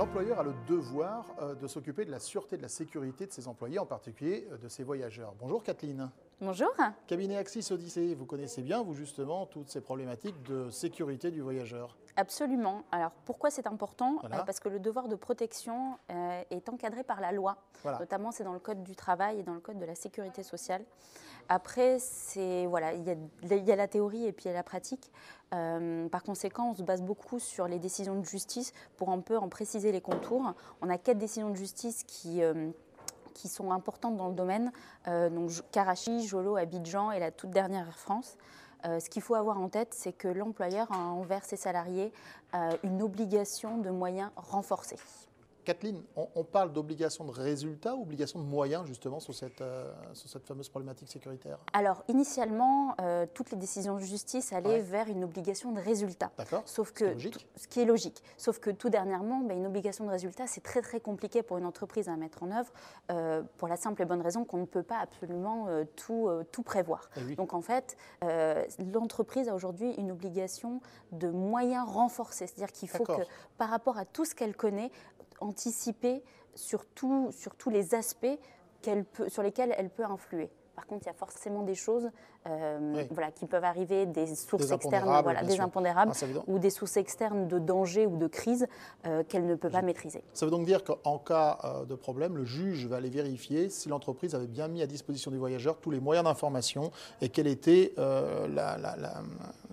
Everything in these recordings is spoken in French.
L'employeur a le devoir euh, de s'occuper de la sûreté, de la sécurité de ses employés, en particulier euh, de ses voyageurs. Bonjour Kathleen. Bonjour. Cabinet Axis Odyssée, vous connaissez bien, vous justement, toutes ces problématiques de sécurité du voyageur. Absolument. Alors pourquoi c'est important Voilà. Euh, Parce que le devoir de protection est encadré par la loi. Voilà. Notamment, c'est dans le code du travail et dans le code de la sécurité sociale. Après, c'est voilà, il y, a, il y a la théorie et puis il y a la pratique. Euh, par conséquent, on se base beaucoup sur les décisions de justice pour un peu en préciser les contours. On a quatre décisions de justice qui euh, sont importantes dans le domaine, euh, donc Karachi, Jolo, Abidjan et la toute dernière Air France. Ce qu'il faut avoir en tête, c'est que l'employeur a envers ses salariés une obligation de moyens renforcée. Kathleen, on, on parle d'obligation de résultat ou obligation de moyens, justement, sur cette, euh, sur cette fameuse problématique sécuritaire? Alors, initialement, euh, toutes les décisions de justice allaient Ouais. vers une obligation de résultat. D'accord Sauf Ce qui est que, ce qui est logique. Sauf que tout dernièrement, ben, une obligation de résultat, c'est très très compliqué pour une entreprise à mettre en œuvre, euh, pour la simple et bonne raison qu'on ne peut pas absolument tout, tout prévoir. Eh oui. Donc en fait, l'entreprise a aujourd'hui une obligation de moyens renforcés, c'est-à-dire qu'il faut que, par rapport à tout ce qu'elle connaît, anticiper sur, tout- sur tous les aspects sur lesquels elle peut influer. Par contre, il y a forcément des choses euh, Oui. voilà, qui peuvent arriver, des sources Des externes, voilà, des sûr. impondérables Ah, ou des sources externes de danger ou de crise euh, qu'elle ne peut pas maîtriser. Ça veut donc dire qu'en cas euh, de problème, le juge va aller vérifier si l'entreprise avait bien mis à disposition du voyageur tous les moyens d'information et quelle était euh, la- la- la-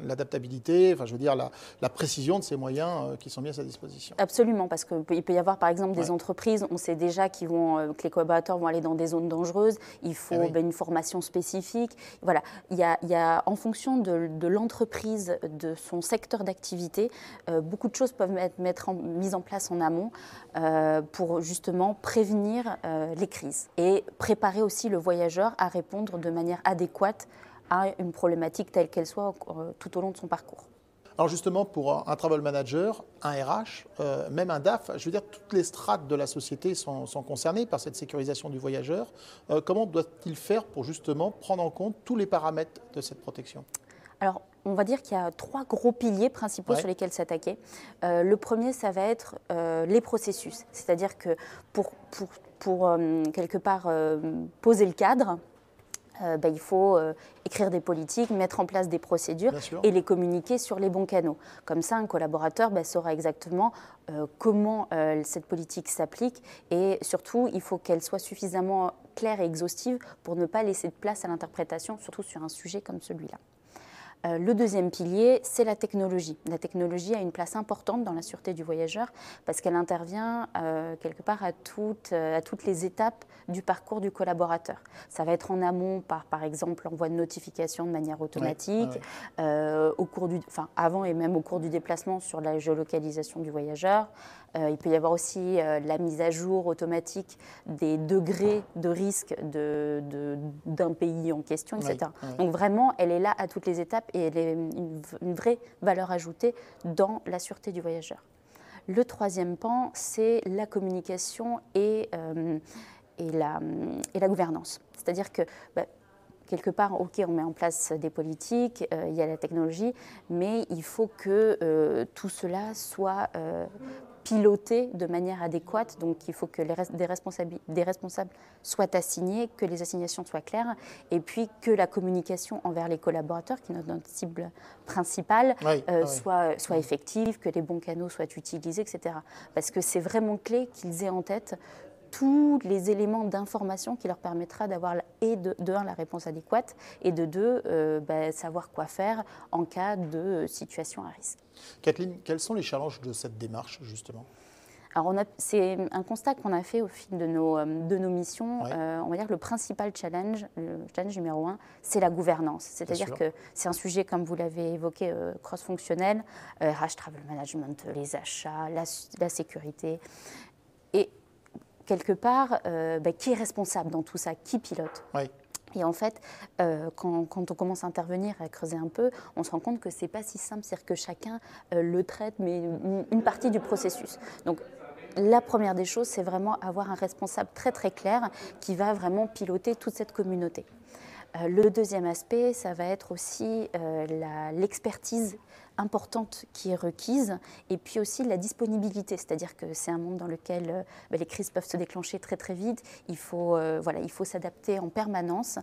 l'adaptabilité, enfin je veux dire la, la précision de ces moyens qui sont mis à sa disposition. Absolument, parce qu'il peut y avoir par exemple des Ouais. entreprises, on sait déjà qu'ils vont, que les collaborateurs vont aller dans des zones dangereuses, il faut Ah oui. ben, une formation spécifique. Voilà, il y a, en fonction de, l'entreprise, de son secteur d'activité, euh, beaucoup de choses peuvent être mises en place en amont euh, pour justement prévenir euh, les crises et préparer aussi le voyageur à répondre de manière adéquate à une problématique telle qu'elle soit tout au long de son parcours. Alors justement, pour un, travel manager, un RH, euh, même un DAF, je veux dire, toutes les strates de la société sont, sont concernées par cette sécurisation du voyageur. Euh, comment doit-il faire pour justement prendre en compte tous les paramètres de cette protection? Alors, on va dire qu'il y a trois gros piliers principaux Ouais. sur lesquels s'attaquer. Euh, le premier, ça va être euh, les processus. C'est-à-dire que pour, pour, pour, euh, quelque part poser le cadre, euh, ben, il faut euh, écrire des politiques, mettre en place des procédures et les communiquer sur les bons canaux. Comme ça, un collaborateur ben, saura exactement euh, comment cette politique s'applique et surtout, il faut qu'elle soit suffisamment claire et exhaustive pour ne pas laisser de place à l'interprétation, surtout sur un sujet comme celui-là. Euh, le deuxième pilier, c'est la technologie. La technologie a une place importante dans la sûreté du voyageur parce qu'elle intervient euh, quelque part à toutes, euh, à toutes les étapes du parcours du collaborateur. Ça va être en amont par, par exemple, l'envoi de notifications de manière automatique, ouais. au cours du, enfin, avant et même au cours du déplacement sur la géolocalisation du voyageur. Il peut y avoir aussi la mise à jour automatique des degrés de risque de- de- d'un pays en question, etc. Donc vraiment, elle est là à toutes les étapes une, vraie valeur ajoutée dans la sûreté du voyageur. Le troisième pan, c'est la communication et, euh, la, gouvernance. C'est-à-dire que bah, quelque part, ok, on met en place des politiques, euh, il y a la technologie, mais il faut que euh, tout cela soit piloté de manière adéquate. Donc, il faut que les res- des, responsables soient assignés, que les assignations soient claires, et puis que la communication envers les collaborateurs, qui est notre, notre cible principale, Oui, euh, oui. soit, soit effective, que les bons canaux soient utilisés, etc. Parce que c'est vraiment clé qu'ils aient en tête tous les éléments d'information qui leur permettra d'avoir et de, de un la réponse adéquate et de deux euh, bah, savoir quoi faire en cas de situation à risque. Kathleen, quels sont les challenges de cette démarche justement? Alors c'est un constat qu'on a fait au fil de nos, euh, de nos missions. Ouais. Euh, on va dire que le principal challenge, le challenge numéro un, c'est la gouvernance. C'est-à-dire que c'est un sujet, comme vous l'avez évoqué, euh, cross-fonctionnel, euh, RH Travel Management, les achats, la, la sécurité. Quelque part, euh, bah, qui est responsable dans tout ça Qui pilote Oui. et en fait, euh, quand, quand on commence à intervenir, à creuser un peu, on se rend compte que c'est pas si simple, c'est-à-dire que chacun euh, le traite, mais une, une partie du processus. Donc, la première des choses, c'est vraiment avoir un responsable très très clair qui va vraiment piloter toute cette communauté. Euh, le deuxième aspect, ça va être aussi l'expertise importante qui est requise, et puis aussi la disponibilité, c'est-à-dire que c'est un monde dans lequel euh, bah, les crises peuvent se déclencher très très vite, il faut, euh, voilà, il faut s'adapter en permanence,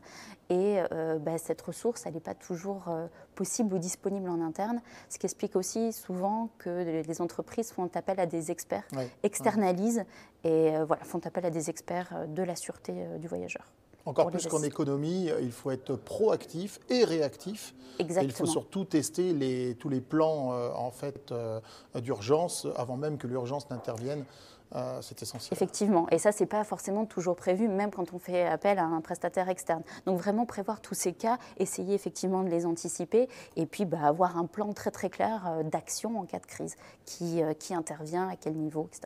et euh, bah, cette ressource, elle n'est pas toujours possible ou disponible en interne, ce qui explique aussi souvent que les entreprises font appel à des experts, externalisent, et voilà, font appel à des experts de la sûreté du voyageur. Encore plus qu'en économie, il faut être proactif et réactif. Exactement. il faut surtout tester les, tous les plans euh, en fait euh, d'urgence avant même que l'urgence n'intervienne. Euh, c'est essentiel. Effectivement, et ça, c'est pas forcément toujours prévu, même quand on fait appel à un prestataire externe. Donc vraiment prévoir tous ces cas, essayer effectivement de les anticiper, et puis bah, avoir un plan très très clair d'action en cas de crise, qui, qui intervient, à quel niveau, etc.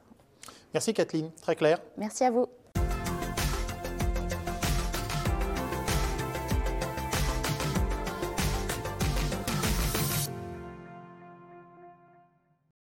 Merci Kathleen, très clair. Merci à vous.